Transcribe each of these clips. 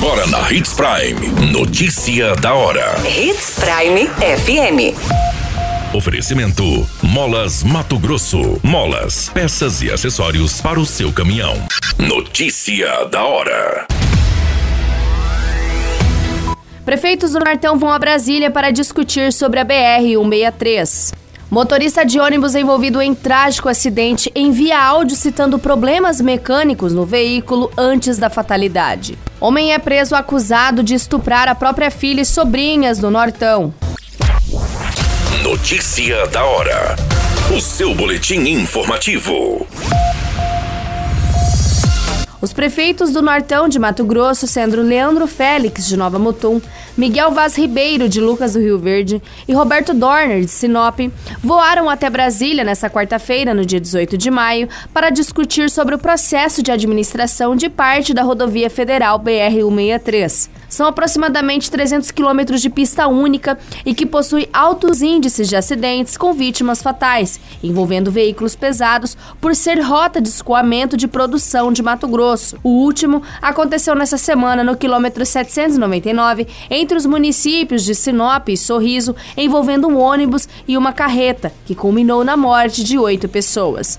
Agora na Hits Prime. Notícia da hora. Hits Prime FM. Oferecimento: Molas Mato Grosso. Molas, peças e acessórios para o seu caminhão. Notícia da hora. Prefeitos do Nortão vão a Brasília para discutir sobre a BR-163. Motorista de ônibus envolvido em trágico acidente envia áudio citando problemas mecânicos no veículo antes da fatalidade. Homem é preso acusado de estuprar a própria filha e sobrinhas no Nortão. Notícia da hora. O seu boletim informativo. Os prefeitos do Nortão de Mato Grosso, sendo Leandro Félix, de Nova Mutum, Miguel Vaz Ribeiro, de Lucas do Rio Verde, e Roberto Dorner, de Sinop, voaram até Brasília nesta quarta-feira, no dia 18 de maio, para discutir sobre o processo de administração de parte da rodovia federal BR-163. São aproximadamente 300 quilômetros de pista única e que possui altos índices de acidentes com vítimas fatais, envolvendo veículos pesados, por ser rota de escoamento de produção de Mato Grosso. O último aconteceu nessa semana no quilômetro 799, entre os municípios de Sinop e Sorriso, envolvendo um ônibus e uma carreta, que culminou na morte de oito pessoas.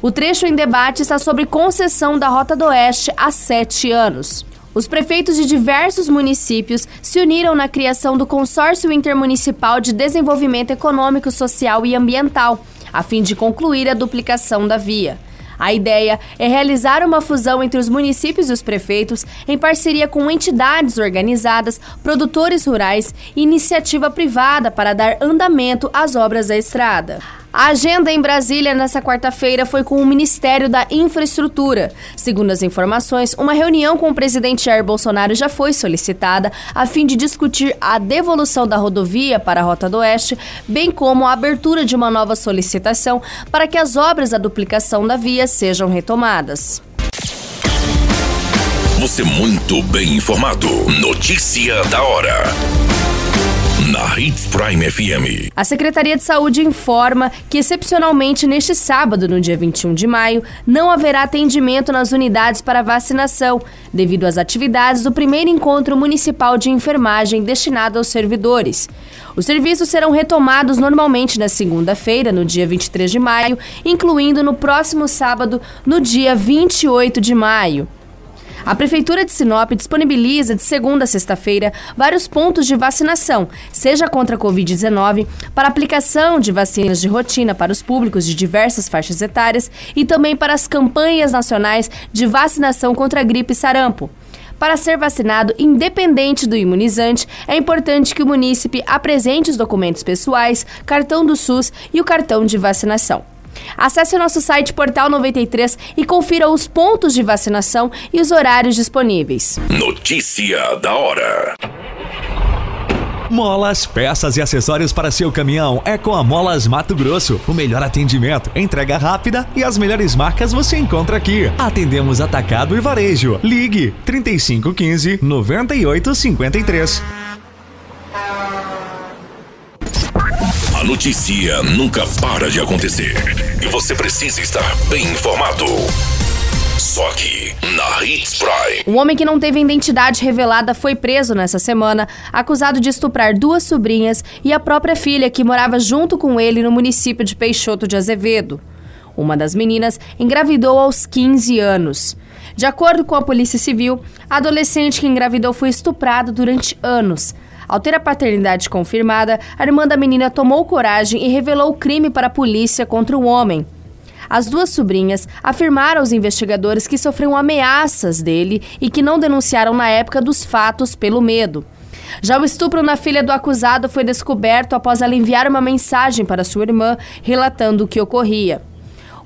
O trecho em debate está sobre concessão da Rota do Oeste há sete anos. Os prefeitos de diversos municípios se uniram na criação do Consórcio Intermunicipal de Desenvolvimento Econômico, Social e Ambiental, a fim de concluir a duplicação da via. A ideia é realizar uma fusão entre os municípios e os prefeitos em parceria com entidades organizadas, produtores rurais e iniciativa privada para dar andamento às obras da estrada. A agenda em Brasília nesta quarta-feira foi com o Ministério da Infraestrutura. Segundo as informações, uma reunião com o presidente Jair Bolsonaro já foi solicitada a fim de discutir a devolução da rodovia para a Rota do Oeste, bem como a abertura de uma nova solicitação para que as obras da duplicação da via sejam retomadas. Você muito bem informado. Notícia da hora na Hits Prime FM. A Secretaria de Saúde informa que, excepcionalmente, neste sábado, no dia 21 de maio, não haverá atendimento nas unidades para vacinação, devido às atividades do primeiro encontro municipal de enfermagem destinado aos servidores. Os serviços serão retomados normalmente na segunda-feira, no dia 23 de maio, incluindo no próximo sábado, no dia 28 de maio. A Prefeitura de Sinop disponibiliza de segunda a sexta-feira vários pontos de vacinação, seja contra a Covid-19, para aplicação de vacinas de rotina para os públicos de diversas faixas etárias e também para as campanhas nacionais de vacinação contra a gripe e sarampo. Para ser vacinado, independente do imunizante, é importante que o munícipe apresente os documentos pessoais, cartão do SUS e o cartão de vacinação. Acesse o nosso site Portal 93 e confira os pontos de vacinação e os horários disponíveis. Notícia da hora. Molas, peças e acessórios para seu caminhão é com a Molas Mato Grosso. O melhor atendimento, entrega rápida e as melhores marcas você encontra aqui. Atendemos atacado e varejo. Ligue 3515 9853. Notícia nunca para de acontecer e você precisa estar bem informado. Só aqui, na Hits Prime. Um homem que não teve identidade revelada foi preso nessa semana, acusado de estuprar duas sobrinhas e a própria filha que morava junto com ele no município de Peixoto de Azevedo. Uma das meninas engravidou aos 15 anos. De acordo com a Polícia Civil, a adolescente que engravidou foi estuprada durante anos. Ao ter a paternidade confirmada, a irmã da menina tomou coragem e revelou o crime para a polícia contra o homem. As duas sobrinhas afirmaram aos investigadores que sofreram ameaças dele e que não denunciaram na época dos fatos pelo medo. Já o estupro na filha do acusado foi descoberto após ela enviar uma mensagem para sua irmã relatando o que ocorria.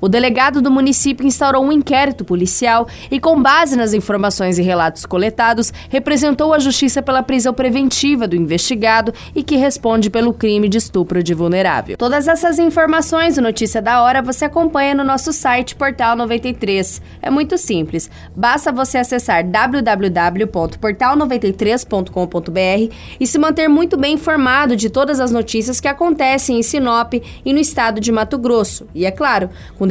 O delegado do município instaurou um inquérito policial e, com base nas informações e relatos coletados, representou a justiça pela prisão preventiva do investigado e que responde pelo crime de estupro de vulnerável. Todas essas informações e notícia da hora você acompanha no nosso site Portal 93. É muito simples. Basta você acessar www.portal93.com.br e se manter muito bem informado de todas as notícias que acontecem em Sinop e no estado de Mato Grosso. E é claro, com